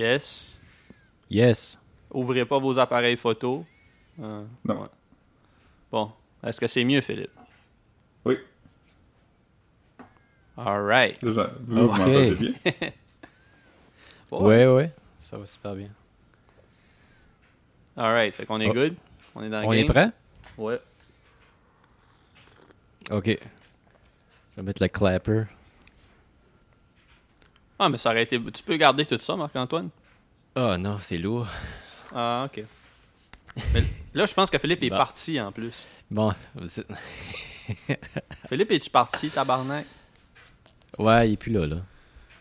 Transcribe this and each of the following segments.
Yes. Yes. Ouvrez pas vos appareils photo. Euh, Non. ouais. Bon. Est-ce que c'est mieux, Philippe? Oui. All right. Vous, vous Ok. m'entendez bien? Ouais, ouais. Ça va super bien. All right. Fait qu'on est Oh. good? On est dans le On game? est prêt? Ouais. Ok. Je vais mettre le clapper. Ah, mais ça aurait été... Tu peux garder tout ça, Marc-Antoine? Oh non, c'est lourd. Ah, OK. Mais là, je pense que Philippe est Bon. parti, en plus. Bon, Philippe, es-tu parti, tabarnak? ouais, il est plus là, là.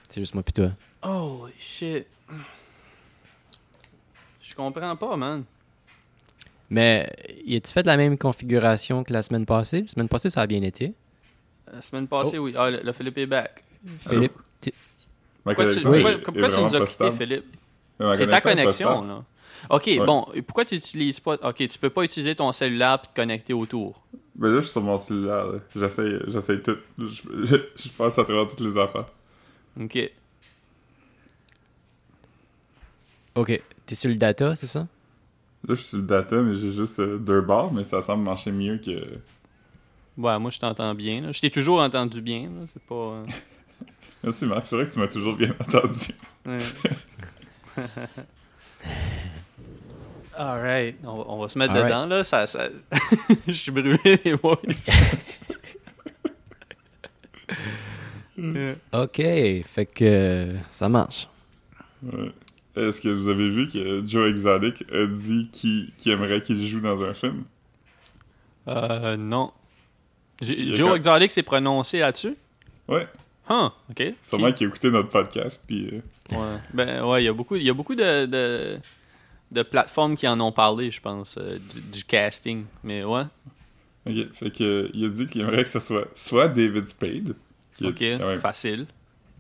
C'est juste moi pis toi. Holy shit. Je comprends pas, man. Mais, y a-tu fait la même configuration que la semaine passée? La semaine passée, ça a bien été. La semaine passée, oui. Ah, le, le Philippe est back. Philippe, Ma Pourquoi, tu, pourquoi- pourquoi nous as pas quitté, stable. Philippe? C'est ta connexion là. OK, bon. et Pourquoi tu n'utilises pas... OK, tu peux pas utiliser ton cellulaire puis te connecter autour? Ben là, je suis sur mon cellulaire. j'essaie tout. Je, je, je passe à travers toutes les affaires. OK. Ok, t'es sur le data, c'est ça? Là, je suis sur le data, mais j'ai juste euh, deux barres, mais ça semble marcher mieux que. Ouais, moi, je t'entends bien. là. Je t'ai toujours entendu bien. C'est pas... euh, Merci, Marc. C'est vrai que tu m'as toujours bien entendu. ouais. All right. On va, on va se mettre All right. dedans, là. Ça, ça... je suis brûlé, les boys. Yeah. Ok, fait que ça marche. Ouais. Est-ce que vous avez vu que Joe Exotic a dit qu'il aimerait qu'il joue dans un film? Euh, non. Joe quand- Exotic s'est prononcé là-dessus? Ouais. Huh, OK. Sûrement qu'il a écouté notre podcast, puis... euh, Ouais. Ben, ouais, il y a beaucoup, il y a beaucoup de, de, de plateformes qui en ont parlé, je pense, euh, du, du casting. Mais ouais. Ok, fait que il a dit qu'il aimerait que ce soit soit David Spade, qui est OK, même- facile.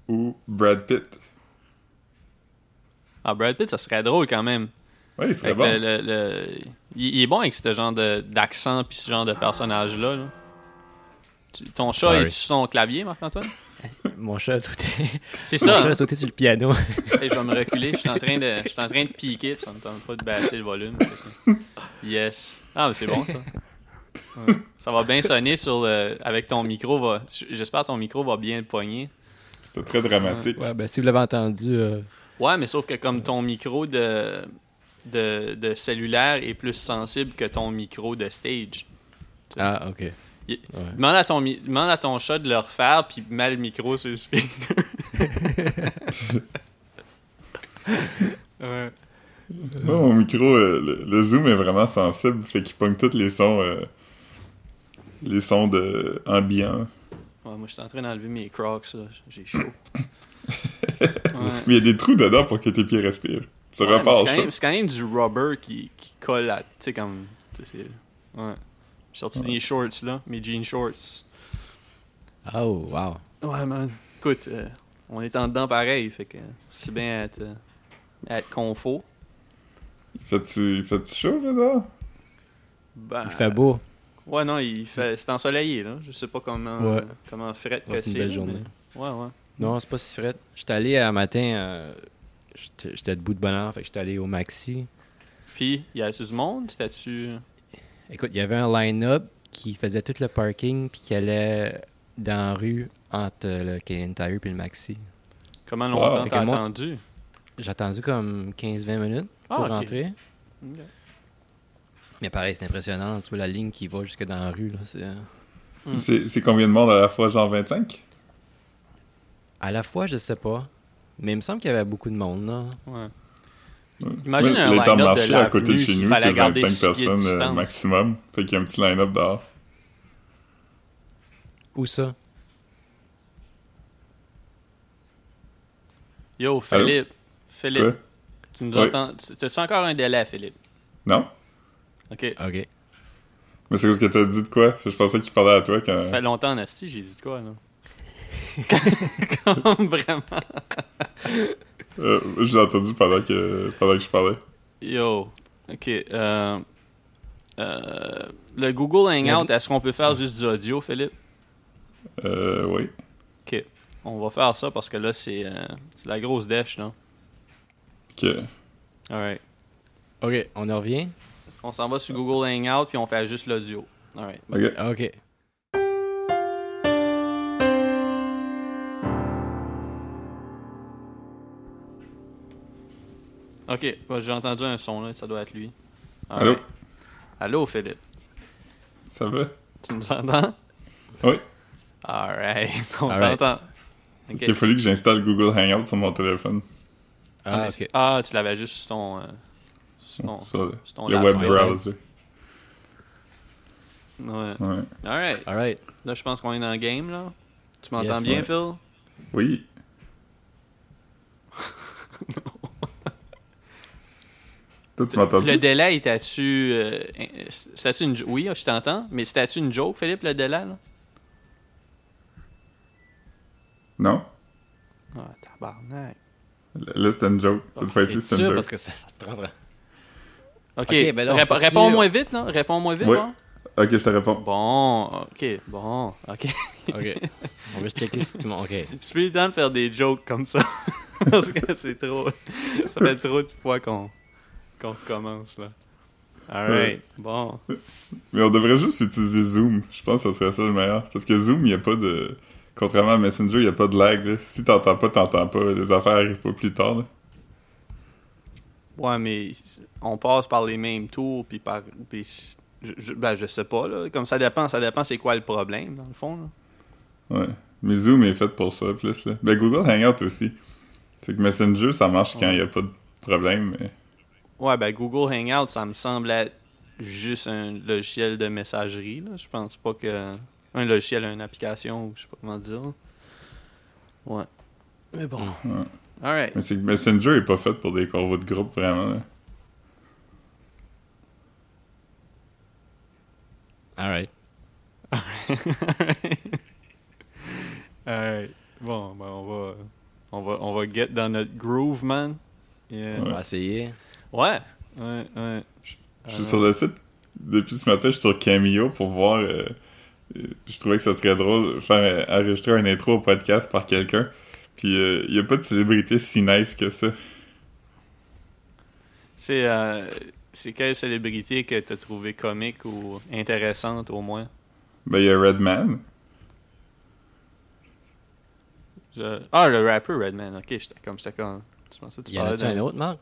ou Brad Pitt. Ah, Brad Pitt, ça serait drôle quand même. Ouais, il serait bon. le, le- le- Il, il est bon avec ce genre de- d'accent puis ce genre de personnage-là. là. Ton chat est sur son clavier, Marc-Antoine? Mon chat a sauté. C'est Mon ça. chat hein? a sauté sur le piano. Je vais me reculer. Je suis en train de, je suis en train de piquer, puis ça me tente pas de baisser le volume. Yes. Ah, mais c'est bon ça. Ouais. Ça va bien sonner sur le, avec ton micro. Va, j'espère que ton micro va bien le poigner. C'était très dramatique. ouais, ben si vous l'avez entendu, euh, Ouais, mais sauf que comme ton micro de, de, de cellulaire est plus sensible que ton micro de stage. Ah, ok. Il- Ouais. Demande, à ton, mi- demande à ton chat de le refaire, puis mets le micro sur le speaker. ouais. Moi, mon micro, euh, le, le zoom est vraiment sensible, fait qu'il pogne tous les sons, euh, les sons de ambiants. Ouais, moi, je suis en train d'enlever mes crocs, là. J'ai chaud. Ouais. Mais il y a des trous dedans pour que tes pieds respirent. Tu Ouais, mais repars c'est, quand même, c'est quand même du rubber qui, qui colle à. Tu sais, comme. tu sais, c'est- Ouais. J'ai sorti mes shorts, là. Mes jean shorts. Oh, wow. Ouais, man. Écoute, euh, on est en dedans pareil, fait que c'est bien être, euh, être confo. Fais-tu fais chaud là-dedans? Ben, Il fait beau. Ouais, non, il fait, c'est ensoleillé, là. Je sais pas comment, Ouais. comment fret que être une c'est. belle là, journée. mais- Ouais, ouais. Non, c'est pas si frais. J'étais allé un matin, euh, j'étais j'étais debout de bonheur, fait que j'étais allé au Maxi. Puis, il y a du monde, c'était-tu. Écoute, il y avait un line-up qui faisait tout le parking puis qui allait dans la rue entre le Canadian Tire puis le Maxi. Comment longtemps t'as attendu? J'ai attendu comme 15-20 minutes Ah, pour ok. rentrer. Mais pareil, c'est impressionnant. Tu vois la ligne qui va jusque dans la rue. Là, c'est, euh. C'est c'est combien de monde à la fois, genre 25? À la fois, je sais pas. Mais il me semble qu'il y avait beaucoup de monde. Là. Ouais. Imagine Ouais, un line-up de à côté de chez nous, c'est garder 25 six pieds de personnes euh, maximum. Fait qu'il y a un petit line-up dehors. Où ça? Yo, Philippe. Philippe, Quoi? tu nous entends? T'as-tu encore un délai, Philippe? Non? Ok. OK. Mais c'est parce que t'as dit de quoi? Je pensais qu'il parlait à toi quand... Ça fait longtemps, Nasty, j'ai dit de quoi, là? Comme vraiment. Euh, J'ai entendu pendant que, pendant que je parlais. Yo. Ok. Euh, euh, le Google Hangout, est-ce qu'on peut faire juste du audio, Philippe? Euh, oui. Ok. On va faire ça parce que là, c'est euh, c'est la grosse dèche, là. Ok. Alright. Ok, on en revient? On s'en va sur Google Hangout puis on fait juste l'audio. Alright. Ok. Ok. Ok, bah, j'ai entendu un son là, ça doit être lui. Allô? Allô Philippe, Ça va? tu nous entends? Oui. Alright, on Alright. t'entend. Parce Ok. qu'il a fallu que j'installe Google Hangout sur mon téléphone? Ah, Ah, ah, tu l'avais juste sur ton, euh, sur ton- Sur le, sur ton le web browser. Ouais. Ouais. Alright. Alright. Là, je pense qu'on est dans le game, là. Tu m'entends Yes. bien, Ouais. Phil? Oui. Toi, tu m'entends Le délai, était-tu... Euh, c'était-tu une... Oui, je t'entends, mais c'était-tu une joke, Philippe, le délai, là? Non? Ah, tabarnak. Là, c'était une joke. Cette fois-ci, c'est une sûr? joke. Parce que ça te prendra. OK, ben continue. réponds-moi vite, là. Réponds-moi vite, hein. Ok, je te réponds. Bon, OK, bon, OK. Ok. on va juste checker si tout le monde. Ok. C'est plus le temps de faire des jokes comme ça. Parce que c'est trop... Ça fait trop de fois qu'on qu'on recommence, là. Alright, bon. Mais on devrait juste utiliser Zoom. Je pense que ce serait ça le meilleur. Parce que Zoom, il n'y a pas de. Contrairement à Messenger, il n'y a pas de lag. là. Si t'entends pas, t'entends pas. Les affaires arrivent pas plus tard. là. Ouais, mais on passe par les mêmes tours, puis par... je, je- ben, je sais pas, là. Comme ça dépend, ça dépend c'est quoi le problème, dans le fond, là. Ouais. Mais Zoom est fait pour ça, plus. Là. Ben, Google Hangout aussi. C'est que Messenger, ça marche quand il n'y a pas de problème. Mais... Ouais, ben Google Hangout, ça me semble être juste un logiciel de messagerie. Là. Je pense pas que. Un logiciel, une application, ou je sais pas comment dire. Ouais. Mais bon. Ouais. Alright. Mais c'est que Messenger est pas fait pour des convos de groupe, vraiment. là. Alright. Alright. Bon, ben on va. On va, on va get dans notre groove, man. Yeah. On va essayer. Ouais. Ouais, ouais. Je suis sur le site depuis ce matin, je suis sur Cameo pour voir. euh, euh, je trouvais que ça serait drôle de faire euh, enregistrer un intro au podcast par quelqu'un. Puis il n'y a pas de célébrité si nice que ça. C'est. euh, c'est quelle célébrité que t'as trouvé comique ou intéressante au moins? Ben, il y a Redman. Je- Ah, le rapper Redman. Ok, j'étais comme. J'étais comme. Tu pensais que tu Y parlais d'un- un autre, Marc?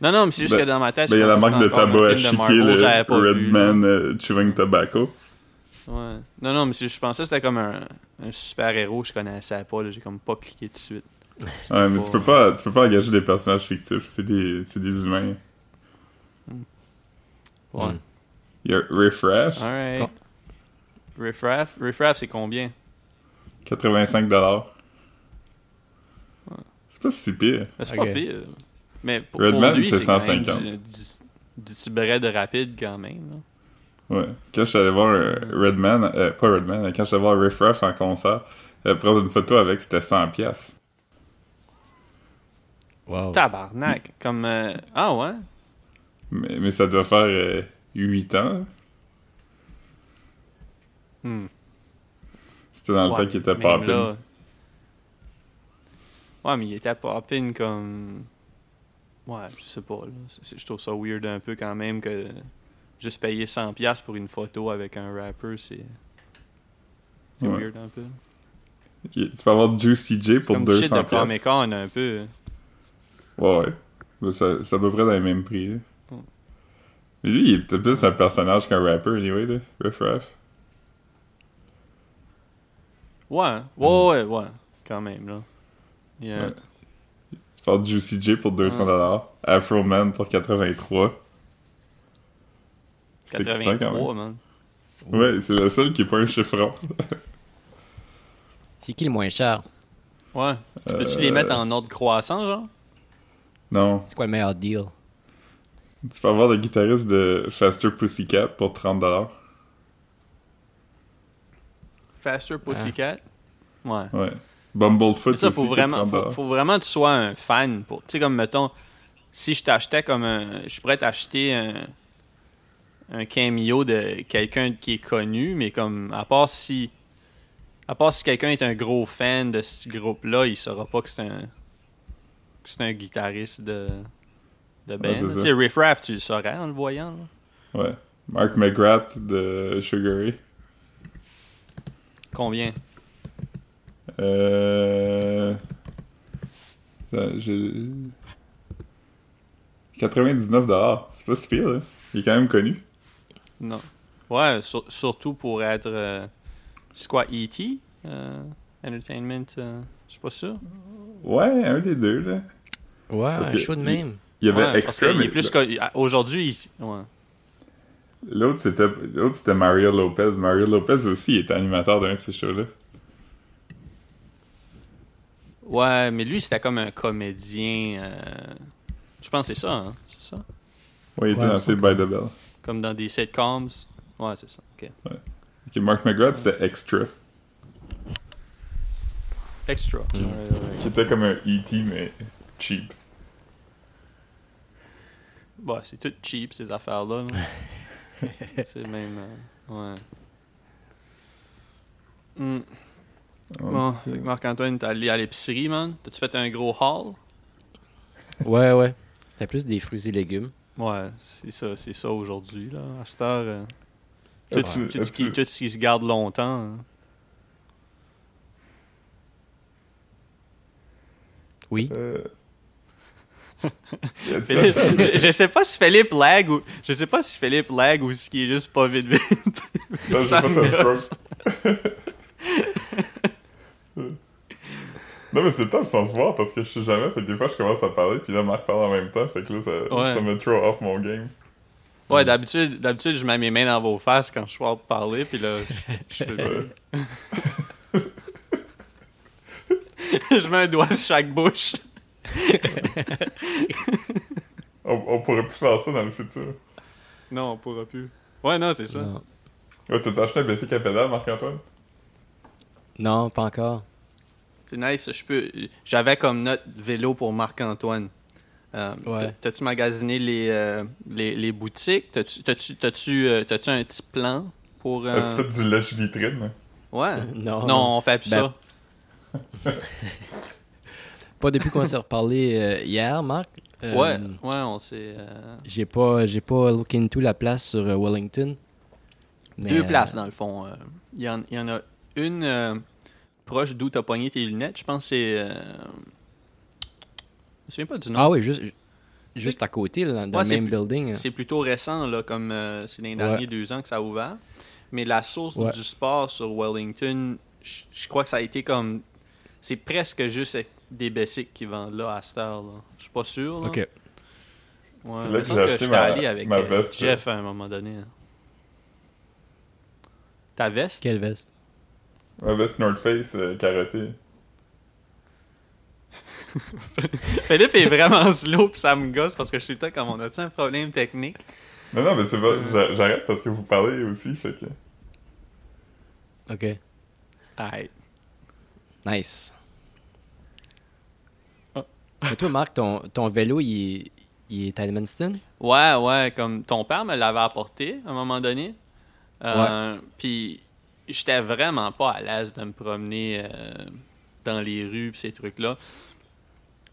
Non, non, mais c'est juste Ben- que dans ma tête, Ben, il y a la marque de tabac un à chiquer, le Redman euh, Chewing Tobacco. Ouais. Non, non, mais je pensais que c'était comme un, un super-héros que je connaissais pas. J'ai comme pas cliqué tout de suite. Ouais, mais pas- tu peux pas, tu peux pas engager des personnages fictifs, c'est des, c'est des humains. Ouais. Hmm. Il y a Refresh, Alright. Riffraff. Riffraff, c'est combien? 85$. C'est pas si pire. Ben, C'est Ok. pas pire. Mais pour, Redman, pour lui, c'est c'est quand même 150. du, du, du rapide quand même. là. Ouais. Quand je suis allé voir euh, Redman, euh, pas Redman, quand je suis allé voir Refresh en concert, euh, prendre une photo avec, c'était 100$. piastres. Wow. Tabarnak. Comme. euh, Ah ouais Mais, mais ça doit faire euh, 8 ans. Hmm. C'était dans le temps qu'il était même poppin'. là- Ouais, mais il était poppin comme. Ouais, je sais pas. Là. C'est- c'est- je trouve ça weird un peu quand même que juste payer 100$ pour une photo avec un rapper, c'est. C'est Ouais. weird un peu. Tu peux avoir Juicy J pour comme du shit de 200$. Comic Con un peu. Ouais, ouais. Mais ça- C'est à peu près dans les mêmes prix. là. Mais lui, il est peut-être plus un personnage qu'un rapper, anyway, là. Refresh. Ouais, ouais, ouais, ouais, quand même, là. Yeah. Ouais. Tu parles Juicy J pour 200$. Afro Man pour 83$. C'est excitant, quand 83, man. Ouais, c'est le seul qui est pas un chiffron. C'est qui le moins cher? Ouais. Tu peux-tu Euh, les mettre en ordre croissant, genre? Non. C'est quoi le meilleur deal? Tu peux avoir le guitariste de Faster Pussycat pour 30$. Faster Pussycat? Ouais. Ouais. Bumblefoot ça, aussi faut vraiment, 30$. faut, faut vraiment que tu sois un fan. Tu sais, comme, mettons, si je t'achetais comme un... Je pourrais t'acheter un... Un cameo de quelqu'un qui est connu, mais comme, à part si... À part si quelqu'un est un gros fan de ce groupe-là, il saura pas que c'est un... Que c'est un guitariste de... de Ouais, c'est tu sais, Riff Raff, tu le saurais en le voyant. là. Ouais. Mark McGrath de Sugar Ray. Combien? Euh... ça, j'ai- 99 dollars. C'est pas si pire, là. Il est quand même connu. Non. Ouais, sur- surtout pour être. euh, c'est quoi, E.T. euh, Entertainment euh, Je suis pas sûr. Ouais, un des deux, là. Ouais, Parce un show de il- même. Il y avait Ouais, Extra, mais est plus que- Aujourd'hui, il- ouais. l'autre, c'était l'autre c'était Mario Lopez. Mario Lopez aussi il était animateur d'un de ces shows-là. Ouais, mais lui, c'était comme un comédien. euh, Je pense que c'est ça, hein? C'est ça? Ouais, il était Ouais, dans Saved by the Bell. Comme dans des sitcoms? Ouais, c'est ça. Ok. Ok, Mark McGrath, c'était Extra. Extra. Mm. Ouais, ouais, ouais. Qui était comme un E.T., mais cheap. Ouais, c'est tout cheap, ces affaires-là. là. c'est même. euh, ouais. Hmm. Bon, fait que Marc-Antoine, t'es allé à l'épicerie, man. T'as-tu fait un gros haul? Ouais, ouais. C'était plus des fruits et légumes. Ouais, c'est ça, c'est ça aujourd'hui, là. À cette heure, euh, tout, As-tu- tout ce qui, tout ce qui se garde longtemps. hein. Oui. Euh... Philippe, je, je sais pas si Philippe lag ou je sais pas si Philippe lag ou si il est juste pas vite vite. Non, j'ai Ça pas me fait un gosse. stroke. Non, mais c'est top sans se voir parce que je sais jamais. Fait que des fois, je commence à parler, puis là, Marc parle en même temps. Fait que là, ça, Ouais. ça me throw off mon game. Ouais, d'habitude, d'habitude je mets mes mains dans vos faces quand je parle parler puis là je, je je mets un doigt sur chaque bouche. On, on pourrait plus faire ça dans le futur. Non, on pourra plus. Ouais, non, c'est ça. Non. Ouais, t'as acheté un bicycle à pédale, Marc-Antoine? non, pas encore. C'est nice, je peux j'avais comme note vélo pour Marc-Antoine. Euh, Ouais. T'as-tu magasiné les, euh, les, les boutiques? T'as-tu t'as-tu- t'as-tu, euh, t'as-tu un petit plan pour. euh, As-tu fait du lèche-vitrine? Ouais. Non. Non, on fait plus Ben, ça. Pas depuis qu'on s'est reparlé euh, hier, Marc. Euh, Ouais, ouais, on s'est. euh, J'ai pas, j'ai pas look into la place sur euh, Wellington. Mais, Deux euh, places, dans le fond. euh. Il y, en, il y en a une euh, proche d'où t'as pogné tes lunettes. Je pense que c'est. euh, Je me souviens pas du nom. Ah oui, juste, juste à côté, là, dans Ouais, le même building. C'est plutôt récent, là, comme euh, c'est les Ouais. derniers deux ans que ça a ouvert. Mais la source Ouais. du sport sur Wellington, je crois que ça a été comme. C'est presque juste des basics qui vendent là à cette heure. là. Je suis pas sûr. Là. Ok. Ouais, C'est là que j'ai acheté ma- allé avec ma veste, Jeff à un moment donné. hein. Ta veste? Quelle veste? Ma veste North Face euh, carottée. Philippe est vraiment slow pis ça me gosse parce que je suis tout le temps comme on a-tu un problème technique? Non, non, mais c'est pas. j'a- J'arrête parce que vous parlez aussi, fait que. Ok. Aïe. Nice. Ah. Mais toi, Marc, ton, ton vélo, il est, il est à Edmundston? Ouais, ouais, comme ton père me l'avait apporté à un moment donné. Euh, Puis j'étais vraiment pas à l'aise de me promener euh, dans les rues pis ces trucs-là.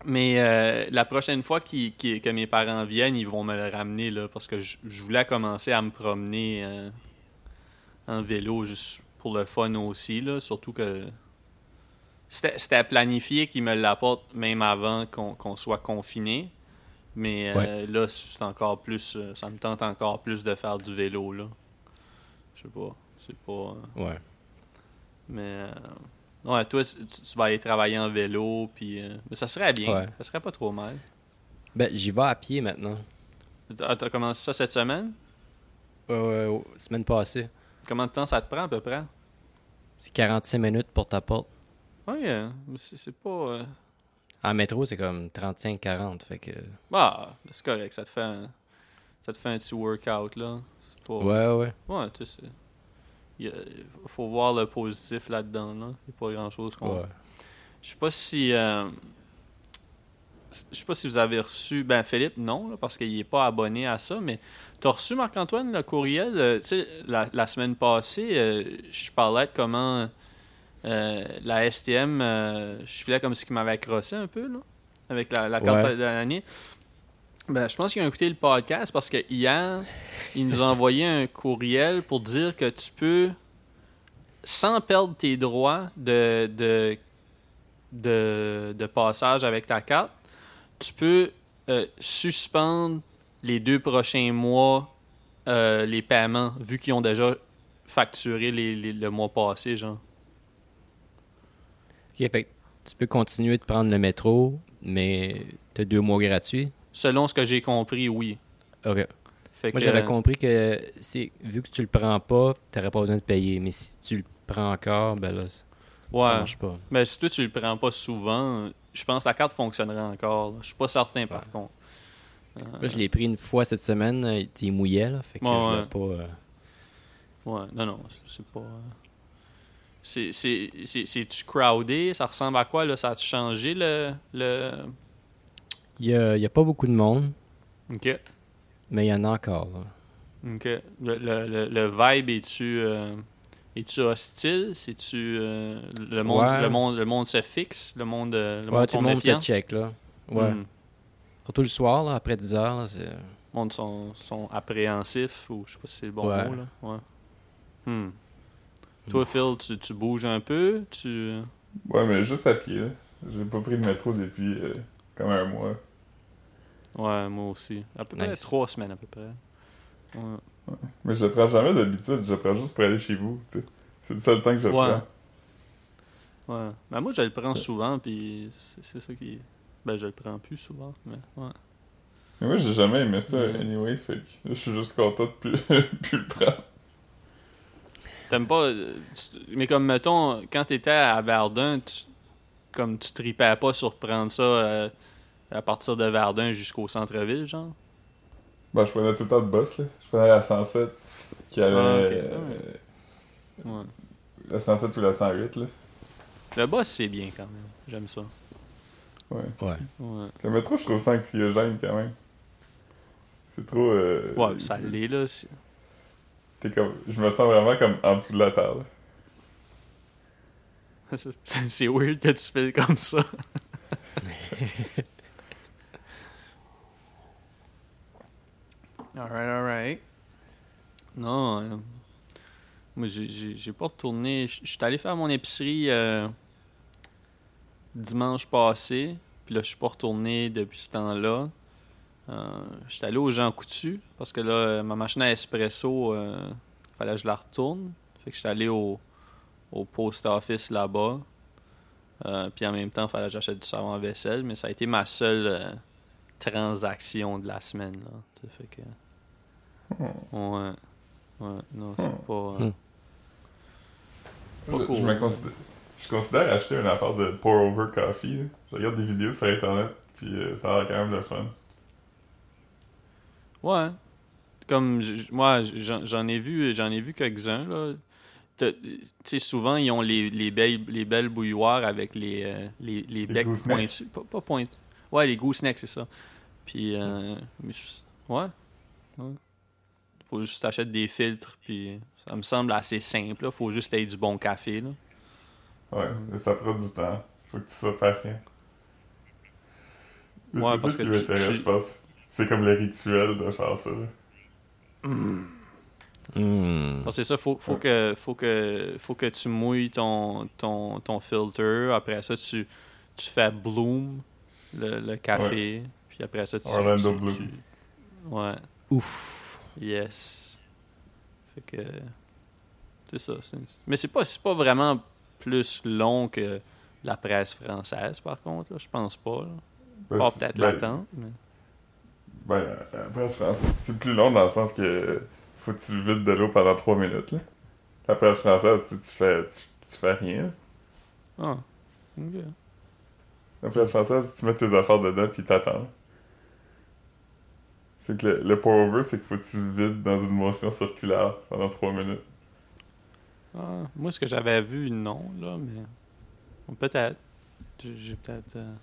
Mais euh, la prochaine fois qu'il- que mes parents viennent, ils vont me le ramener là, parce que je voulais commencer à me promener euh, en vélo juste pour le fun aussi. Là, surtout que c'était planifié qu'ils me l'apportent même avant qu'on soit confiné. Mais euh, là, c'est encore plus. ça me tente encore plus de faire du vélo, là. Je sais pas. C'est pas. euh, Ouais. mais. euh, ouais, toi, tu, tu vas aller travailler en vélo, puis. euh, mais ça serait bien. Ouais. Ça serait pas trop mal. Ben, j'y vais à pied maintenant. Ah, T'as commencé ça cette semaine? Ouais, ouais, ouais, semaine passée. Combien de temps ça te prend à peu près? C'est 45 minutes pour ta porte. Oui, euh, mais c'est c'est pas. euh, En métro, c'est comme 35-40. Fait que. Ah, c'est correct. Ça te fait un, ça te fait un petit workout, là. C'est pas. Ouais, ouais. Ouais, tu sais. Il faut voir le positif là-dedans, là. Il n'y a pas grand-chose qu'on. Ouais. Je sais pas si. euh, Je sais pas si vous avez reçu. Ben, Philippe, non, là, parce qu'il n'est pas abonné à ça, mais tu as reçu, Marc-Antoine, le courriel. euh, tu sais, la, la semaine passée, euh, je parlais de comment euh, la STM. je filais comme ce qui m'avait crossé un peu, là, avec la, la carte Ouais. de l'année. Ben, je pense qu'ils ont écouté le podcast parce que hier, ils nous ont envoyé un courriel pour dire que tu peux, sans perdre tes droits de, de, de, passage avec ta carte, tu peux euh, suspendre les deux prochains mois euh, les paiements, vu qu'ils ont déjà facturé le mois passé, genre. Tu peux continuer de prendre le métro, mais t'as deux mois gratuits. Selon ce que j'ai compris, oui. Ok. Fait Moi, que, j'avais compris que c'est vu que tu le prends pas, t'aurais pas besoin de payer. Mais si tu le prends encore, ben là, ça ouais. ça marche pas. Mais si toi, tu le prends pas souvent, je pense que ta carte fonctionnerait encore. Je suis pas certain, par contre. Là, je l'ai pris une fois cette semaine, euh, il mouillait, là. Fait que je ouais. pas. euh, Ouais, non, non, c'est pas... euh, C'est, c'est, c'est, c'est-tu crowded? Ça ressemble à quoi, là? Ça a-tu changé, le... le... Il y a, il y a pas beaucoup de monde, OK. mais il y en a encore, là. OK. Le, le, le, le vibe, es-tu... euh, hostile? C'est-tu... euh, le, monde, Ouais. le, monde, le monde se fixe? Le monde, euh, le Ouais, monde tout le monde se check, là. Ouais. Hmm. Surtout le soir, là, après 10 heures, là, c'est... Le monde sont, sont appréhensifs, ou je sais pas si c'est le bon Ouais. mot, là. Ouais. Hmm. Toi, Phil, tu, tu bouges un peu? Tu... Ouais, mais juste à pied, là. J'ai pas pris de métro depuis euh, comme un mois. Ouais, moi aussi. À peu près Nice. trois semaines, à peu près. Ouais. Mais je le prends jamais d'habitude, je le prends juste pour aller chez vous, tu sais. C'est le seul temps que je le Ouais. prends. Ouais. Ben, moi, je le prends souvent, puis c'est c'est ça qui... Ben, je le prends plus souvent, mais ouais. Mais moi, j'ai jamais aimé ça, Ouais. anyway, fait que je suis juste content de plus, plus le prendre. T'aimes pas... euh, tu- Mais comme, mettons, quand t'étais à Verdun, tu... comme tu tripais pas sur prendre ça euh, à partir de Verdun jusqu'au centre-ville, genre? Ben, je prenais tout le temps le boss, là. Je prenais la 107, qui avait... Ah, euh, Ouais. la 107 ou la 108, là. Le boss, c'est bien, quand même. J'aime ça. Ouais. Ouais. Ouais. Le métro, je trouve ça anxiogène, quand même. C'est trop... euh, Ouais, ça l'est, là. T'es comme... Je me sens vraiment comme en dessous de la table. C'est c'est weird que tu fais comme ça. alright, alright. Non, euh, moi j'ai- pas retourné. Je suis allé faire mon épicerie euh, dimanche passé, puis là je suis pas retourné depuis ce temps-là. Euh, je suis allé au Jean Coutu parce que là ma machine à espresso, euh, fallait que je la retourne. Fait que je allé au, au post office là-bas. Puis en même temps, il fallait que j'achète du savon à vaisselle, mais ça a été ma seule transaction de la semaine. Là, Tu sais, fait que... Ouais. Ouais, non, c'est pas... euh, Hmm. Pas Je, cool. je me considère... Je considère acheter une affaire de pour-over coffee, là. Je regarde des vidéos sur Internet, puis euh, ça a l'air quand même le fun. Ouais. Comme moi, j'en j'en ai vu, j'en ai vu quelques-uns là. Tu sais, souvent ils ont les, les belles les belles bouilloires avec les euh, les, les becs pointus, pas, pas pointus. Ouais, les goosenecks, c'est ça. Puis euh, ouais. ouais. Faut juste t'achètes des filtres puis ça me semble assez simple là. Faut juste avoir du bon café là. Ouais, mais ça prend du temps. Faut que tu sois patient. Mais Ouais, c'est parce ça qui m'intéresse, tu- je pense. C'est comme le rituel de faire ça. là. Parce que c'est ça, faut, faut, que, faut, que, faut que tu mouilles ton, ton, ton filter. Après ça, tu, tu fais bloom le, le café. Puis après ça, tu. Orlando tu- Bloom. tu- ouais. Ouf. Yes. Fait que. C'est ça. c'est- Mais c'est pas, c'est pas vraiment plus long que la presse française, par contre. là. Je pense pas. là. Ben, Pas peut-être ben, l'attente. Mais... Ben, après, c'est français. C'est plus long dans le sens que faut que tu vides de l'eau pendant 3 minutes. Là. La presse française, tu, tu fais, tu, tu fais rien. Ah. Ok. La presse française, tu mets tes affaires dedans puis t'attends. C'est que le, le pour-over, c'est qu'il faut que tu vides dans une motion circulaire pendant 3 minutes. Ah, moi, ce que j'avais vu, non, là, mais. Bon, Peut-être. J'ai peut-être. euh,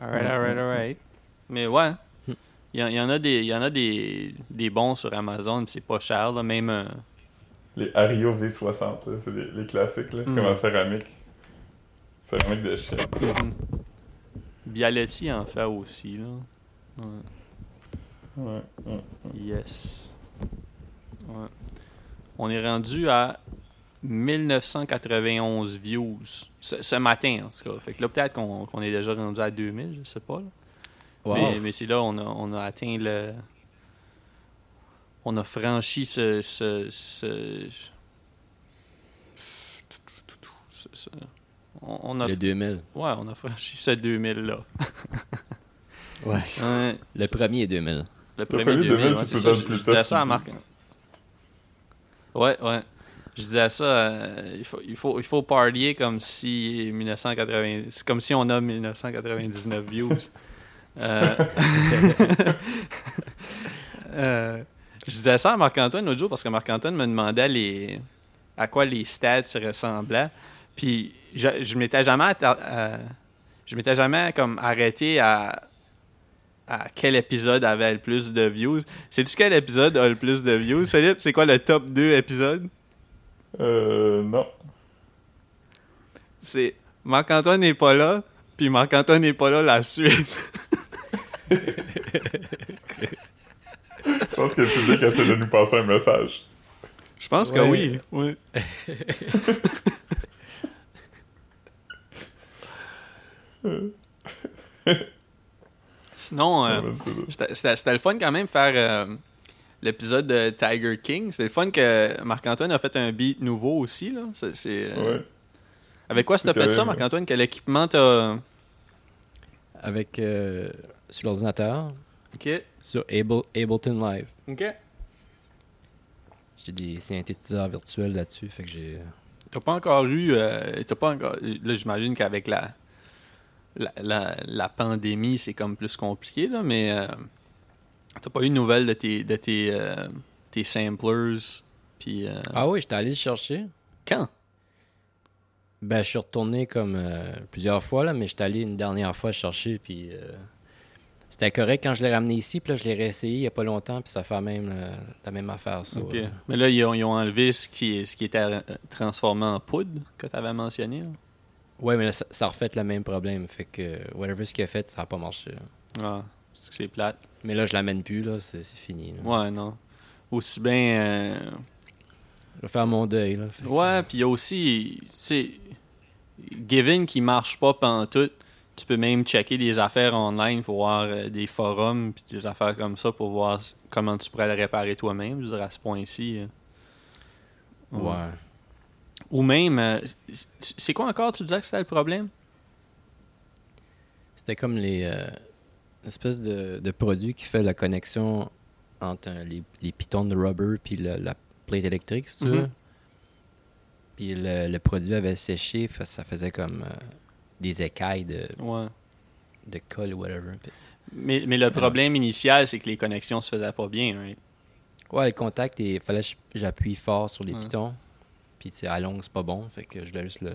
Alright, alright, alright. Mais ouais. Il y, y en a des, il y en a des, des bons sur Amazon, pis c'est pas cher, là, même. euh, Les Ario V60, là, c'est les, les classiques, là, Mm. comme en céramique. Céramique de chien. mhm. Bialetti en fait aussi, là. Ouais. Ouais, ouais. Yes. Ouais. On est rendu à 1991 views ce, ce matin, en tout cas. Fait que là, peut-être qu'on qu'on est déjà rendu à 2000, je sais pas. là. Wow. Mais, mais c'est là, on a, on a atteint le. On a franchi ce. ce, ce- ce- ce- on, on a, Le 2000. ouais, on a franchi ce 2000-là. Ouais. Ouais. Le premier est 2000. Le premier premier 2000, 2000, ouais, c'est ça. peut-être Je, je disais ça à Marc. Ouais, ouais. Je disais ça, euh, il, faut, il, faut, il faut comme si 1980, c'est comme si on a 1999 views. Euh, euh, je disais ça à Marc-Antoine l'autre jour parce que Marc-Antoine me demandait les, à quoi les stats ressemblaient. Puis je, je m'étais jamais euh, je m'étais jamais comme arrêté à à quel épisode avait le plus de views. Sais-tu quel épisode a le plus de views, Philippe? C'est quoi le top 2 épisode? Euh, non. C'est Marc-Antoine n'est pas là, puis Marc-Antoine n'est pas là la suite. Je pense que le public essaie de nous passer un message. Je pense que oui. oui. Sinon, euh, c'était- c'était c'était le fun quand même faire euh, l'épisode de Tiger King. C'est le fun que Marc-Antoine a fait un beat nouveau aussi. Là. Euh, Ouais. Avec quoi tu as C'est fait ça, Marc-Antoine? Quel équipement t'as... Avec. euh, sur l'ordinateur. OK. Sur Able, Ableton Live. OK. J'ai des synthétiseurs virtuels là-dessus. Fait que j'ai. T'as pas encore eu. euh, t'as pas encore. Là, j'imagine qu'avec la, la, la, la pandémie, c'est comme plus compliqué, là, mais euh, t'as pas eu de nouvelles de tes, de tes, euh, tes samplers. Puis. euh, Ah oui, j'étais allé le chercher. Quand? Ben, je suis retourné comme euh, plusieurs fois, là, mais j'étais allé une dernière fois chercher, puis c'était correct quand je l'ai ramené ici, puis là, je l'ai réessayé il y a pas longtemps, puis ça fait même euh, la même affaire, ça. Mais là, ils ont, ils ont enlevé ce qui, ce qui était transformé en poudre que t'avais mentionné. là. Ouais, mais là, ça, ça refait le même problème, fait que whatever ce qu'il a fait, ça a pas marché. Ah, parce que c'est plate. Mais là, je l'amène plus, là, c'est c'est fini. là. Ouais, non. Aussi bien. euh, Je vais faire mon deuil, là. fait Ouais, puis il y a aussi, sais, Given qui marche pas pantoute, tu peux même checker des affaires online pour voir euh, des forums puis des affaires comme ça pour voir comment tu pourrais le réparer toi-même, je veux dire, à ce point-ci. euh. Ouais. Ou même, euh, c'est quoi encore, tu disais que c'était le problème? C'était comme les euh, espèces de, de produit qui fait la connexion entre un- les, les pitons de rubber puis le- la plate électrique, si tu veux. Puis le, le produit avait séché, ça faisait comme euh, des écailles de, Ouais. de colle ou whatever. Puis- Mais, mais le problème initial, c'est que les connexions se faisaient pas bien. hein. Ouais, le contact, il fallait que j'appuie fort sur les Ouais. pitons. Puis tu sais, à longue, c'est pas bon. Fait que je voulais juste le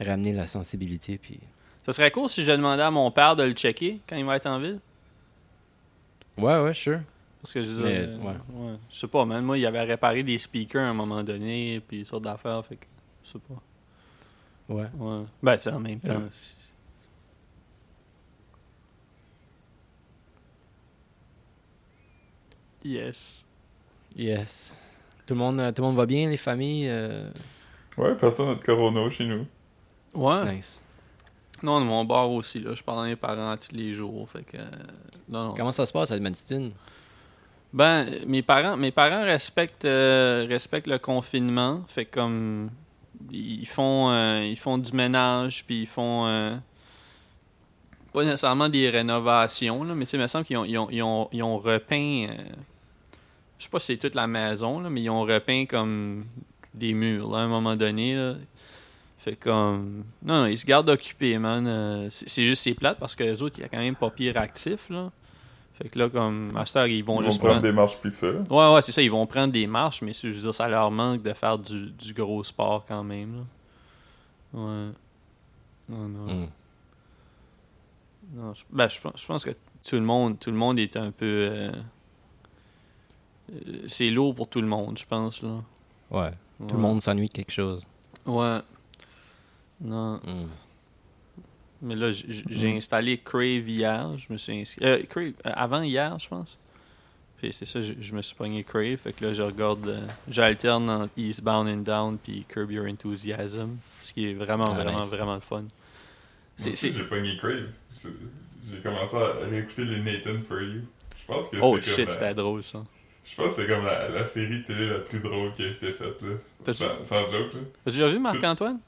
ramener la sensibilité. Puis... Ça serait cool si je demandais à mon père de le checker quand il va être en ville. Ouais, ouais, sure. Parce que je veux Mais, dire, ouais. ouais. Je sais pas, man. Moi, il avait réparé des speakers à un moment donné, puis des sortes d'affaires, fait que je sais pas. Ouais. Ouais. Ben, tu sais, en même temps. Ouais. Yes. Yes. Tout le monde, euh, tout le monde va bien, les familles? euh, Ouais, personne n'a de corona chez nous. Ouais. Nice. Non, de mon bar aussi, là. Je parle à mes parents tous les jours, fait que. euh, Non, non. Comment ça se passe à Edmundston? Ben, mes parents, mes parents respectent, euh, respectent le confinement. Fait comme ils font, euh, ils font du ménage, puis ils font euh, pas nécessairement des rénovations, là, mais tu sais, il me semble qu'ils ont, ils ont, ils ont, ils ont repeint. Je sais pas si c'est toute la maison, là, mais ils ont repeint comme des murs là, à un moment donné. là. Fait comme. Non, non, ils se gardent occupés, man. Euh, c'est juste c'est plate parce que les autres, il y a quand même pas pire actif, là. Fait que là, comme, heure, ils vont Ils vont juste prendre prendre. des marches puis ça. Ouais, ouais, c'est ça, ils vont prendre des marches, mais c'est- je veux dire, ça leur manque de faire du, du gros sport quand même, là. Ouais. Non, non. Hmm. non je, ben, je, pense, je pense que tout le monde, tout le monde est un peu. euh, c'est lourd pour tout le monde, je pense, là. Ouais. Tout le monde s'ennuie de quelque chose. Ouais. Non. Hmm. Mais là, j'ai installé Crave hier. Je me suis inscrit. euh, Crave, euh, avant hier, je pense. Puis c'est ça, je, je me suis pogné Crave. Fait que là, je regarde. euh, J'alterne entre Eastbound and Down puis Curb Your Enthusiasm. Ce qui est vraiment, Ah, vraiment, nice. vraiment le fun. C'est- j'ai pogné Crave. J'ai commencé à réécouter les Nathan For You. Je pense que Oh shit, c'était drôle ça. Je pense que c'est comme la, la série télé la plus drôle qui a été faite, là. Sans, sans joke, là. t'as déjà vu Marc-Antoine?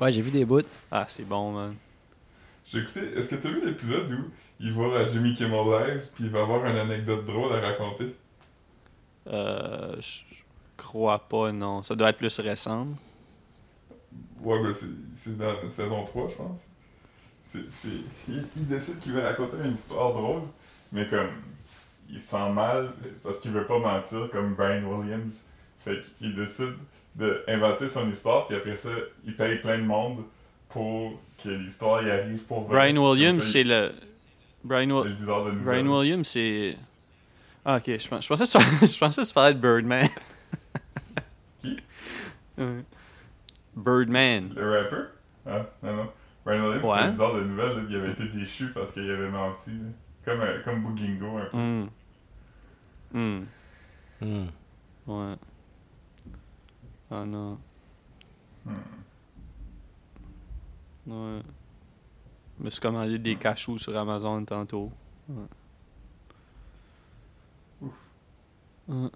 Ouais, j'ai vu des bouts. Ah, c'est bon, man. J'ai écouté. Est-ce que t'as vu l'épisode où il va à Jimmy Kimmel Live puis il va avoir une anecdote drôle à raconter? Euh, je crois pas, non. Ça doit être plus récent. Ouais, ben c'est, c'est dans la saison 3, je pense. C'est, c'est, il, il décide qu'il veut raconter une histoire drôle, mais comme il se sent mal parce qu'il veut pas mentir, comme Brian Williams. Fait qu'il décide d'inventer son histoire, puis après ça, il paye plein de monde pour que l'histoire y arrive pour vrai. Brian Williams, c'est le. Brian, le nouvelles. Brian Williams, c'est. Ah, ok, je, pens- je pensais, que je pensais que tu parlais de Birdman. Qui? Birdman. Le rapper? Ah, non, non. Brian Williams, Ouais. c'est le bizarre de nouvelles, il avait été déchu parce qu'il avait menti. là. Comme, euh, comme Boogingo, un peu. Hmm. Hmm. Hmm. Ouais. Ah non. Hmm. Ouais. Je me suis commandé des cachous sur Amazon tantôt. Ouais. Ouais.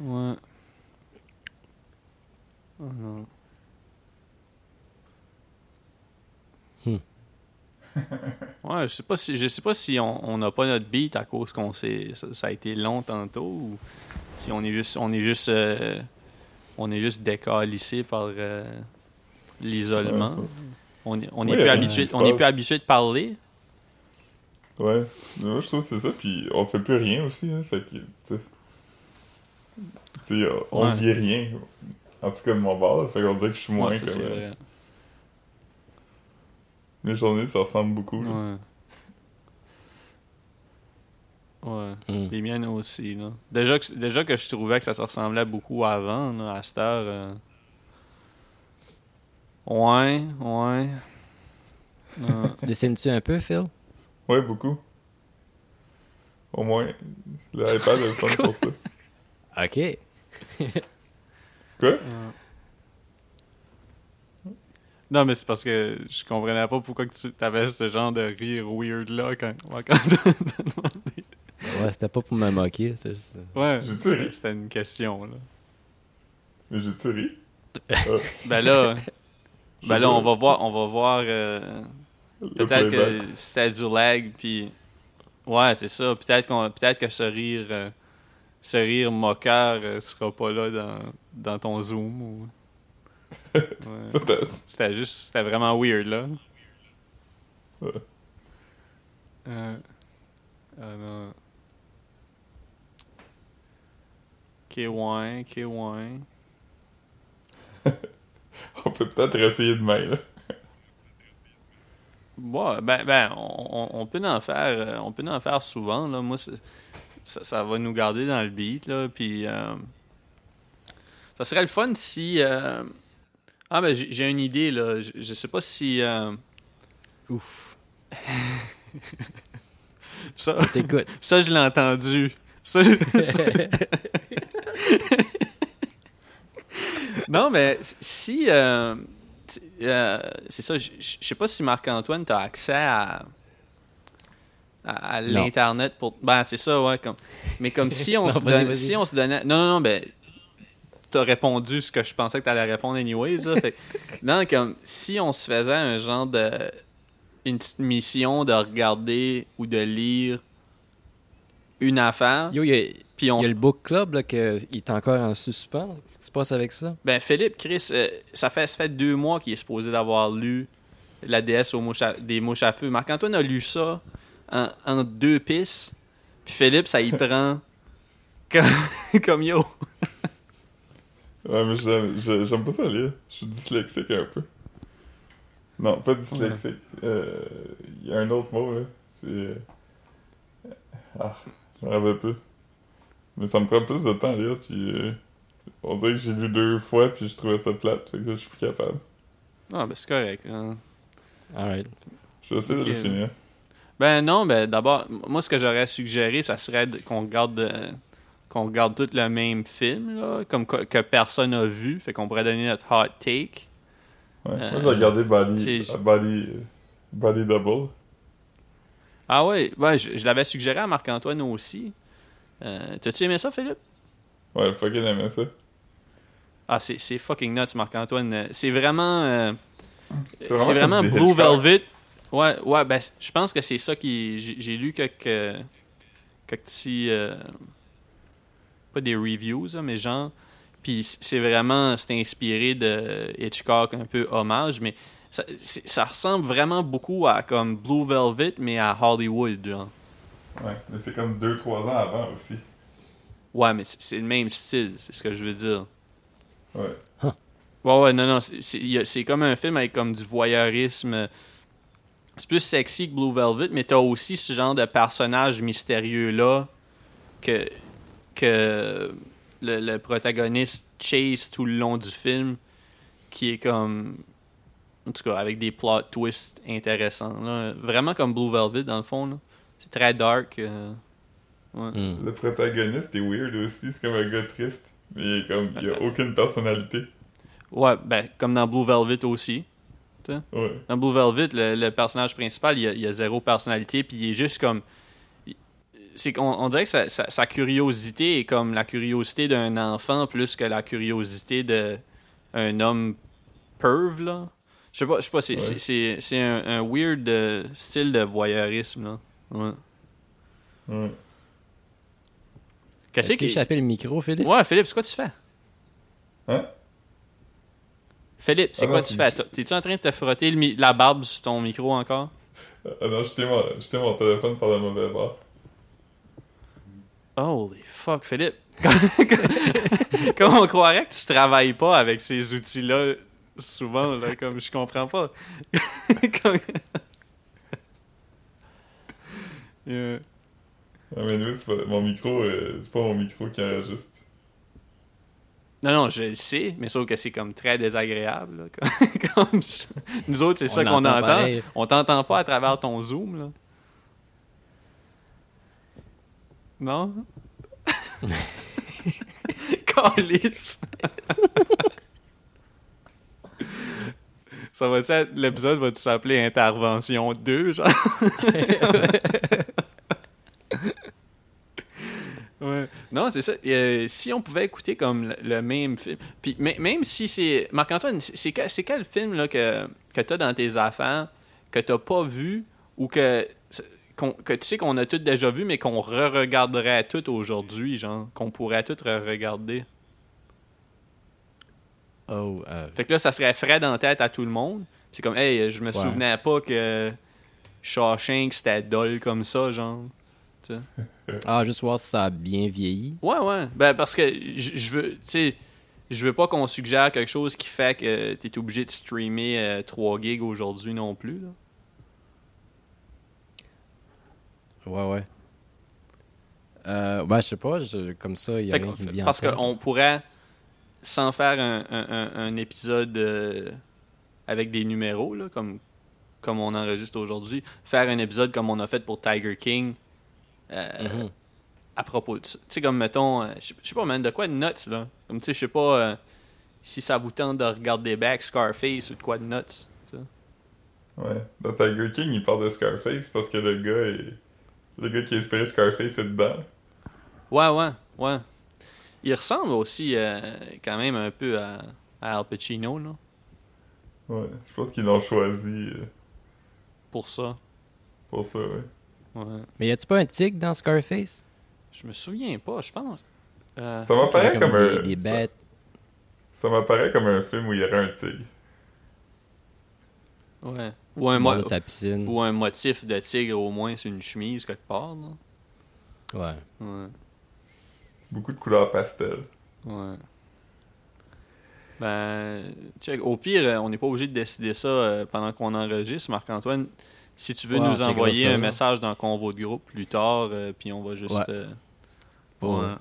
Ouais. Oh non. Hmm. ouais, je sais pas si je sais pas si on n'a pas notre beat à cause qu'on s'est ça, ça a été long tantôt ou si on est juste on est juste euh, on est juste décalissé par euh, l'isolement. Ouais. On est, on plus euh, habitué on est passe. plus habitué de parler. Ouais, moi je trouve que c'est ça, puis on fait plus rien aussi, hein, fait que, on vit rien. En tout cas, de mon bord, fait qu'on dirait que je suis moins Ouais, ça, comme. Euh. Mes journées, ça ressemble beaucoup. là. Ouais. Ouais. Hmm. Les miennes aussi, là. Déjà que, déjà que je trouvais que ça se ressemblait beaucoup avant, là, à cette heure. euh, Ouais, ouais. Ouais. Tu dessines-tu un peu, Phil? Ouais, beaucoup. Au moins, l'iPad est le fun pour ça. Ok. Quoi? Non, mais c'est parce que je comprenais pas pourquoi que tu avais ce genre de rire weird là quand, quand t'as demandé. Ouais, c'était pas pour me moquer. c'était juste... Ouais, J'ai-tu ri? c'était une question, là. Mais j'ai-tu ri? Ben là, ben là, on va voir, on va voir. euh, Peut-être que c'était du lag, puis. Ouais, c'est ça. Peut-être qu'on, peut-être que ce rire, euh, ce rire moqueur euh, sera pas là dans, dans ton Zoom. Ou... Ouais. C'était juste, c'était vraiment weird là. Ouais. Euh, ah non. K1, K1. On peut peut-être essayer demain, là. Ouais, ben, ben on, peut en faire, euh, on peut en faire souvent là. Moi, ça, ça va nous garder dans le beat là. Puis, euh, ça serait le fun si. euh, Ah ben, j'ai une idée là. Je, je sais pas si. euh, Ouf. Ça, T'écoutes. ça je l'ai entendu. Ça, je- non, mais si. euh, euh, c'est ça, je sais pas si Marc-Antoine, tu as accès à. à, l'Internet pour. Ben, c'est ça, ouais. Comme, mais comme si on, Non, se vas-y. si on se donnait. Non, non, non, ben. T'as répondu ce que je pensais que t'allais répondre anyways. Là, fait, non, comme si on se faisait un genre de. Une petite mission de regarder ou de lire une affaire. Yo, il y on y a le book club là, que, il est encore en suspens. Qu'est-ce qui se passe avec ça? Ben, Philippe, Chris, euh, ça, fait, ça fait deux mois qu'il est supposé d'avoir lu La déesse aux mouches à- des mouches à feu. Marc-Antoine a lu ça en, en deux pistes. Puis Philippe, ça y prend comme, comme yo. Ouais, mais j'aime j'ai- j'aime pas ça lire. Je suis dyslexique un peu. Non, pas dyslexique. Euh, Il y a un autre mot, là. C'est. euh, Ah, je me rappelle plus. Mais ça me prend plus de temps à lire, puis. euh, On dirait que j'ai lu deux fois, puis je trouvais ça plate, fait que là, je suis plus capable. Ah, ben c'est correct. hein. Alright. Je vais essayer de le finir. Ben non, ben d'abord, moi ce que j'aurais suggéré, ça serait de- qu'on regarde euh, qu'on regarde tout le même film, là, comme que, que personne n'a vu, fait qu'on pourrait donner notre hot take. Ouais. Euh, Moi, j'ai regardé Body, c'est- Body, Body Double. Ah ouais, ouais je, je l'avais suggéré à Marc-Antoine aussi. Euh, T'as-tu aimé ça, Philippe? Ouais, fucking aimé ça. Ah, c'est fucking nuts, Marc-Antoine. Euh, C'est vraiment... euh, C'est vraiment du Blue. Velvet. Ouais, ouais, ben, je pense que c'est ça qui. J'ai j'ai lu quelques. quelques petits. Pas des reviews, là, mais genre. Puis c'est vraiment. C'est inspiré de Hitchcock, un peu hommage, mais ça, ressemble vraiment beaucoup à comme Blue Velvet, mais à Hollywood, genre. Ouais, mais c'est comme 2-3 ans avant aussi. Ouais, mais c'est le même style, c'est ce que je veux dire. Ouais. Ouais, ouais, non, non, c'est comme un film avec comme du voyeurisme. C'est plus sexy que Blue Velvet, mais t'as aussi ce genre de personnage mystérieux-là que, que le, le protagoniste chase tout le long du film, qui est comme. En tout cas, avec des plot twists intéressants. là. Vraiment comme Blue Velvet, dans le fond. là. C'est très dark. euh, ouais. Hmm. Le protagoniste est weird aussi, c'est comme un gars triste. Mais il, est comme, il a aucune personnalité. ouais, ben, comme dans Blue Velvet aussi. Ouais. Dans Blue Velvet, le, le personnage principal, il a, il a zéro personnalité, puis il est juste comme. C'est qu'on on dirait que sa, sa- sa curiosité est comme la curiosité d'un enfant plus que la curiosité d'un homme perv, là. Je sais pas, je sais pas, c'est Ouais. c'est- c'est- c'est un, un weird euh, style de voyeurisme, là. Ouais. Ouais. Qu'est-ce que. échappé le micro, Philippe? Ouais, Philippe, c'est quoi tu fais? Hein? Philippe, c'est Ah quoi non, tu c'est- fais? T'es-tu en train de te frotter le mi- la barbe sur ton micro encore? Ah non, j'étais mon, j'étais mon téléphone par le mauvais bord. Holy fuck, Philippe. Comme on croirait que tu travailles pas avec ces outils-là souvent, là, comme je comprends pas. Comme- Yeah. Ah, mais nous, c'est pas, mon micro, euh, c'est pas mon micro qui enregistre. Non, non, je le sais, mais sauf que c'est comme très désagréable. là, Comme, comme je- Nous autres, c'est On ça qu'on entend. pareil. On t'entend pas à travers ton Zoom, là. Non? Calice! Ça va être l'épisode va s'appeler Intervention 2, genre? Ouais. Non, c'est ça. Euh, si on pouvait écouter comme le, le même film, puis mê- même si c'est Marc-Antoine, c'est c'est quel, c'est quel film là que que t'as dans tes affaires que t'as pas vu ou que qu'on- que tu sais qu'on a tout déjà vu mais qu'on re-regarderait tout aujourd'hui, genre qu'on pourrait tout re-regarder. Oh, euh, Fait que là, ça serait frais dans la tête à tout le monde. C'est comme, hey, je me Ouais. souvenais pas que Shawshank c'était dol comme ça, genre. Ah, juste voir si ça a bien vieilli. Ouais, ouais. Ben, parce que je je veux, tu sais, je veux pas qu'on suggère quelque chose qui fait que t'es obligé de streamer euh, 3 gigs aujourd'hui non plus. là. Ouais, ouais. Euh, ben, je sais pas, je- comme ça, il y a Fait rien que- qui me vient parce qu'on pourrait, sans faire un, un- épisode euh, avec des numéros, là, comme, comme on enregistre aujourd'hui, faire un épisode comme on a fait pour Tiger King. euh, Mhm. à propos de ça. Tu sais, comme mettons, euh, je sais- pas, man, de quoi de nuts, là? Comme tu sais, je sais pas euh, si ça vous tente de regarder back Scarface ou de quoi de nuts. Ouais. Dans Tiger King, il parle de Scarface parce que le gars est... Le gars qui a inspiré Scarface est dedans. Ouais, ouais, ouais. Il ressemble aussi euh, quand même un peu à, à Al Pacino, là, Ouais. Je pense qu'ils l'ont choisi euh, pour ça. pour ça, ouais. Ouais. Mais y a-tu pas un tigre dans Scarface? Je me souviens pas, je pense. Euh, Ça m'apparaît Comme comme, un... des, des ça- bêtes. Ça, m'apparaît comme un film où il y aurait un tigre. ouais. Ou, un Mort mo- de sa piscine. ou un motif de tigre au moins sur une chemise quelque part. Là. Ouais. Ouais. Beaucoup de couleurs pastel. Ouais. Ben, check. Au pire, euh, on n'est pas obligé de décider ça euh, pendant qu'on enregistre. Marc-Antoine, si tu veux Ouais, nous envoyer ça, un là. message dans le convo de groupe plus tard, euh, puis on va juste. Ouais. euh.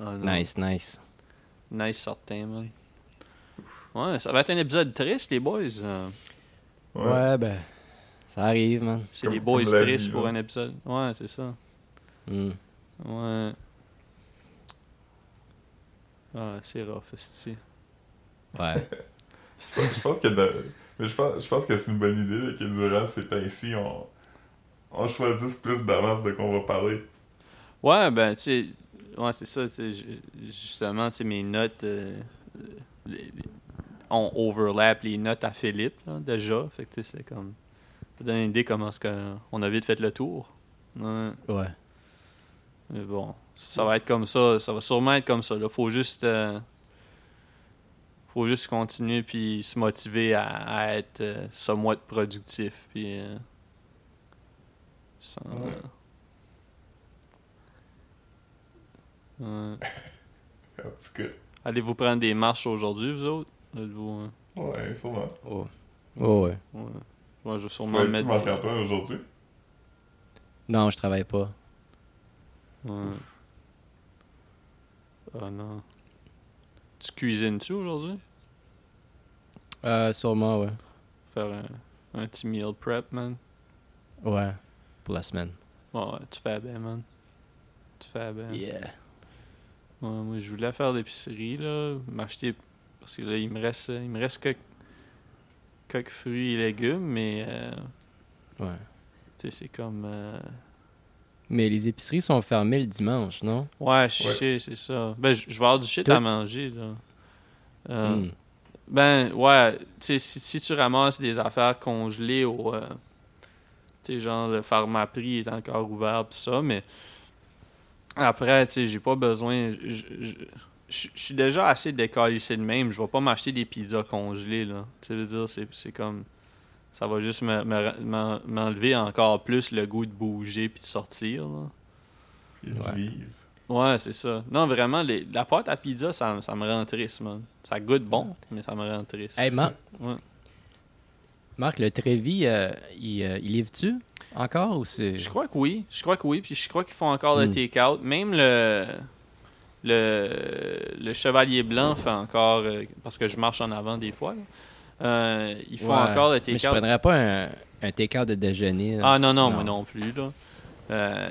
Ah. Nice, nice. Nice, certain, man. Ouais, ça va être un épisode triste, les boys. Ouais, ben, ça arrive, man. C'est des boys tristes vie, pour un épisode. Ouais, c'est ça. Hmm. Ouais. Ah, c'est rough, c'est Ouais. Je pense que de- mais je pense, je pense que c'est une bonne idée là, que durant ces temps-ci, on, on choisisse plus d'avance de quoi on va parler. Ouais, ben, tu sais, ouais, c'est ça, justement, tu sais, mes notes, euh, les- les- on overlap les notes à Philippe, là, déjà, fait que, tu sais, c'est comme, ça donne une idée comment est-ce qu'on a vite fait le tour. Ouais, Ouais. mais bon, ça va être comme ça, ça va sûrement être comme ça, là, faut juste, euh, faut juste continuer puis se motiver à, à être euh, somewhat productif, puis, euh, sans- Ouais. Cas, Allez-vous prendre des marches aujourd'hui, vous autres? Êtes-vous, euh, ouais, sûrement. Oh. Oh, ouais. ouais. Moi, je vais Tu sûrement mettre. Marc-Antoine aujourd'hui? Non, je travaille pas. Ouais. Ah non. Tu cuisines-tu aujourd'hui? Euh, sûrement, ouais. Faire un, un petit meal prep, man? Ouais. Pour la semaine. Ouais, ouais, tu fais bien, man. Tu fais bien. Yeah. Ouais, moi, je voulais faire l'épicerie, là. M'acheter. Parce que là, il me reste, il me reste quelques, quelques fruits et légumes, mais. euh, Ouais. tu sais, c'est comme. euh, Mais les épiceries sont fermées le dimanche, non? Ouais, je Ouais. sais, c'est ça. Ben, je vais avoir du shit Tout- à manger, là. Euh, Hmm. Ben, ouais, tu sais, si, si tu ramasses des affaires congelées au. euh, tu sais, genre, le pharmaprix est encore ouvert, pis ça, mais. Après, tu sais, j'ai pas besoin. Je- suis déjà assez décalissé de même. Je vais pas m'acheter des pizzas congelées, là. Tu sais, veux dire, c'est c'est comme. Ça va juste me- me- m'en- m'enlever encore plus le goût de bouger puis de sortir, là. Puis de Ouais. vivre. Ouais, c'est ça. Non, vraiment, les- la pâte à pizza, ça, ça me rend triste, man. Ça goûte bon, mais ça me rend triste. Hey, Marc. Ouais. Marc, le Trévis, euh, il, euh, il livre-tu encore ou c'est. Je crois que oui. Je crois que oui. Puis je crois qu'ils font encore le Hmm. take-out. Même le, le, le Chevalier Blanc fait encore. euh, parce que je marche en avant des fois. là. Euh, ils font Ouais. encore le Mais je take-out. prendrais pas un, un take-out de déjeuner. là. Ah non, non, moi non plus. Là. Euh,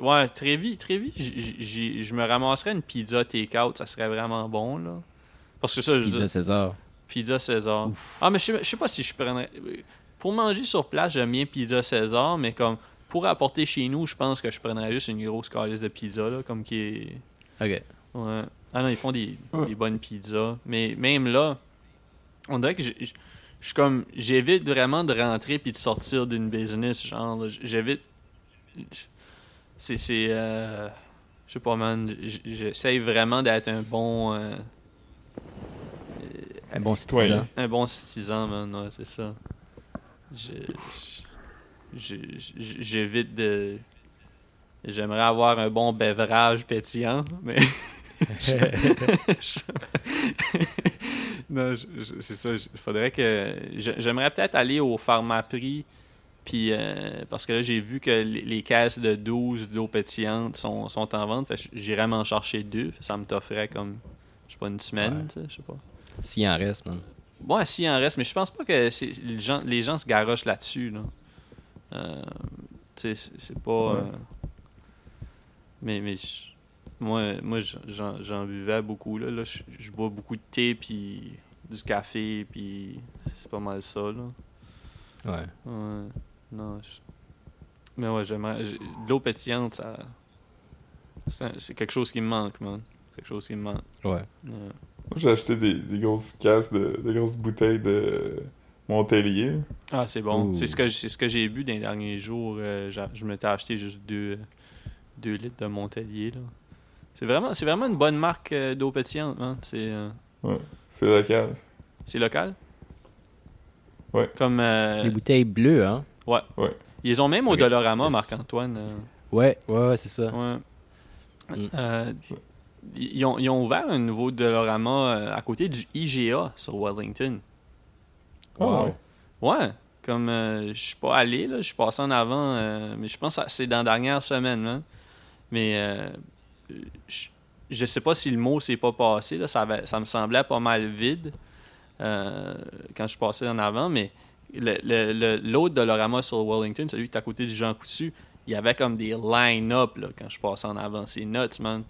ouais, Trévis, Trévis, j- j- je me ramasserais une pizza take-out. Ça serait vraiment bon. là. Parce que ça, je Pizza César. Pizza César. Ah, mais je sais, je sais pas si je prendrais. Pour manger sur place, j'aime bien Pizza César, mais comme pour apporter chez nous, je pense que je prendrais juste une grosse calice de pizza, là, comme qui est. Ok. Ouais. Ah non, ils font des, des bonnes pizzas. Mais même là, on dirait que je je suis comme. J'évite vraiment de rentrer puis de sortir d'une business, genre. là. J'évite. C'est. c'est euh, je sais pas, man. j- J'essaye vraiment d'être un bon. euh, Un bon Citoyen. citizen. un bon citizen, man, ouais, c'est ça. Je- J'évite de. J'aimerais avoir un bon beverage pétillant, mais. non, c'est ça. Il faudrait que. J'aimerais peut-être aller au pharmaprix, puis. euh, parce que là, j'ai vu que les, caisses de 12 d'eau pétillante sont, sont en vente. Fait j'irais m'en chercher deux. Ça me t'offrait comme. Je sais pas, une semaine, Ouais. je sais pas. S'il en reste, man. Ouais, s'il en reste, mais je pense pas que les, gens, les gens se garochent là-dessus. Là. Euh, tu sais, c'est c'est pas. Ouais. euh, mais mais moi, moi j'en buvais beaucoup. Là, là. Je, bois beaucoup de thé, puis du café, puis c'est pas mal ça. Là. Ouais. Ouais. Non, je- Mais ouais, j'aimerais. l'eau pétillante, ça. C'est quelque chose qui me manque, man. C'est quelque chose qui me manque. Ouais. Ouais. Moi, j'ai acheté des, des grosses casses, de, des grosses bouteilles de Montpellier. Ah, c'est bon. C'est ce que c'est ce que j'ai bu dans les derniers jours. Euh, je m'étais acheté juste deux, deux litres de Montelier. là. C'est vraiment, c'est vraiment une bonne marque euh, d'eau pétillante. hein. C'est, euh, C'est local. c'est local? Ouais. Comme euh, Les bouteilles bleues, hein? ils ont même au. Dolorama, Yes. Marc-Antoine. euh, Ouais, ouais, ouais, c'est ça. ouais. Mm. Euh, ils, ont, ils ont ouvert un nouveau Dolorama euh, à côté du IGA sur Wellington. Ah, Wow. ouais. Comme euh, je suis pas allé, là, je suis passé en avant, euh, mais je pense que c'est dans la dernière semaine. là. Mais euh, je, je sais pas si le mot s'est pas passé, là, ça, avait- ça me semblait pas mal vide. euh, quand je suis passé en avant, mais le- le- le- l'autre Dolorama sur Wellington, celui qui est à côté du Jean Coutu, il y avait comme des line-up quand je passais en avant. C'est nuts, man.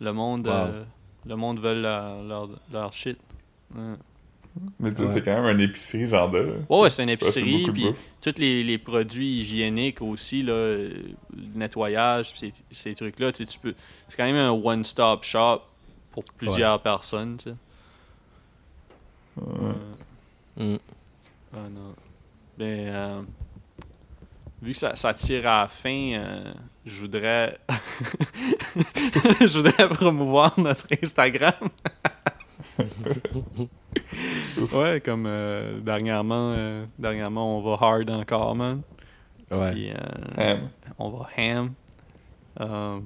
Le monde, Wow. le monde veut leur, leur, leur shit. Ouais. Mais tu sais, Ouais. c'est quand même une épicerie, genre de. Ouais, ouais, c'est une épicerie, puis tous les, les produits hygiéniques aussi, là, euh, le nettoyage, ces, ces trucs-là, tu sais, tu peux. C'est quand même un one-stop shop pour plusieurs personnes, tu sais. Ouais. Mm. Ah non. Mais euh, vu que ça, ça tire à la fin, euh, je voudrais. je voudrais promouvoir notre Instagram. ouais, comme euh, dernièrement, euh, dernièrement, on va hard encore, man. Ouais. Puis, euh, Ham. on va ham. Euh,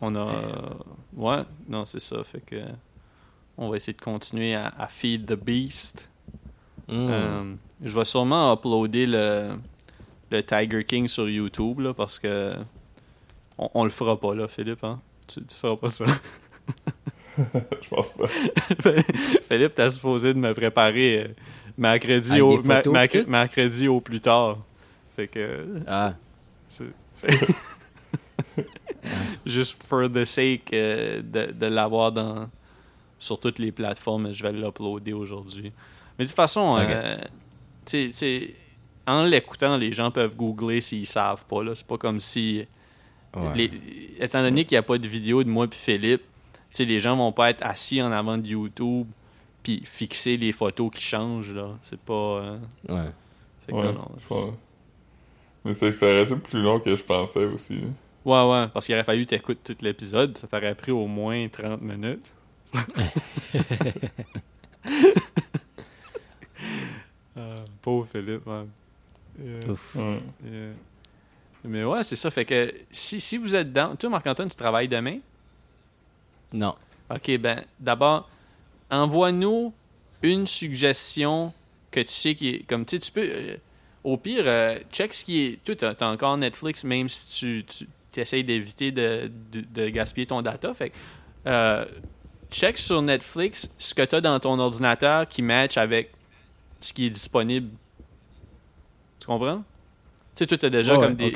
on a. ouais, non, c'est ça. Fait que. On va essayer de continuer à, à feed the beast. Mm. Euh, je vais sûrement uploader le, le Tiger King sur YouTube là, parce que on, on le fera pas là, Philippe. Hein? Tu, tu feras pas ça. Je pense pas. Philippe, t'as supposé de me préparer euh, mercredi, au, ma- ma- mercredi au plus tard. Fait que. Ah, Juste for the sake euh, de, de l'avoir dans sur toutes les plateformes, je vais l'uploader aujourd'hui. Mais de toute façon, euh, en l'écoutant, les gens peuvent googler s'ils savent pas. là. C'est pas comme si. ouais. les- étant donné qu'il n'y a pas de vidéo de moi puis Philippe, sais, les gens vont pas être assis en avant de YouTube puis fixer les photos qui changent. là. C'est pas. euh, Ouais. fait que Ouais, non, non, je pense. Mais c'est que ça aurait été plus long que je pensais aussi. Ouais, ouais, parce qu'il aurait fallu que t'écoutes tout l'épisode. Ça t'aurait pris au moins 30 minutes. Euh, pauvre Philippe, man. Yeah, Ouf. Ouais. yeah. Mais ouais, c'est ça. Fait que si, si vous êtes dans. Toi, Marc-Antoine, tu travailles demain? Non. Ok, ben, d'abord, envoie-nous une suggestion que tu sais qui est. Comme tu sais, tu peux. euh, au pire, euh, check ce qui est. T'as, t'as encore Netflix, même si tu, tu essayes d'éviter de, de, de gaspiller ton data. Fait que, euh, check sur Netflix ce que tu as dans ton ordinateur qui match avec ce qui est disponible. Tu comprends? Tu sais, toi, t'as déjà, comme des,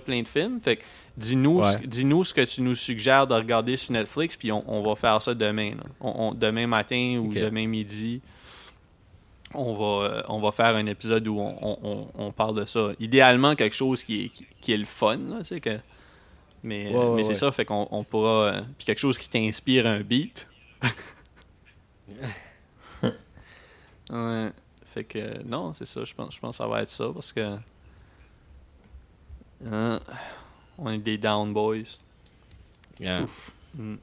plein de films. Fait dis-nous, Ouais. ce- dis-nous ce que tu nous suggères de regarder sur Netflix, puis on, on va faire ça demain. On- on- demain matin ou demain midi. On va, euh, on va faire un épisode où on, parle de ça. Idéalement, quelque chose qui est, qui, qui est le fun. Là, que... Mais, Ouais, ouais, mais c'est ça, fait qu'on on pourra. euh, puis quelque chose qui t'inspire un beat. ouais. Fait que non, c'est ça. Je pense, je pense que ça va être ça parce que. hein, on est des down boys. Yeah. Mm.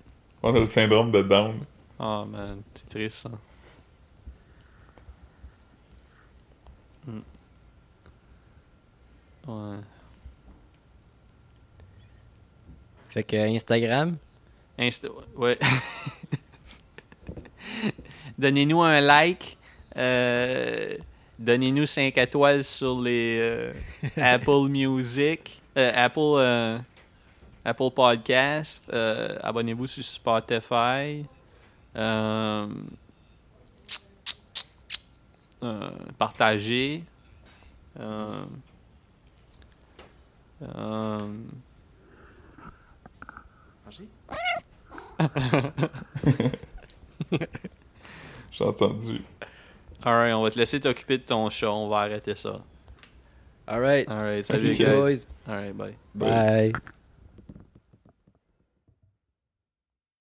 On a le syndrome de Down. Ah man, c'est triste ça. Mm. Ouais. Fait que Instagram, Insta- ouais. Donnez-nous un like. euh, Donnez-nous 5 étoiles sur les euh, Apple Music, Apple, euh, Apple Podcast. euh, Abonnez-vous sur Spotify. Euh, euh, partagez. Euh, euh, J'ai entendu. Alright, on va te laisser t'occuper de ton chat. On va arrêter ça. Alright. Alright, salut Ok, guys. boys. Alright, bye. Bye. Bye.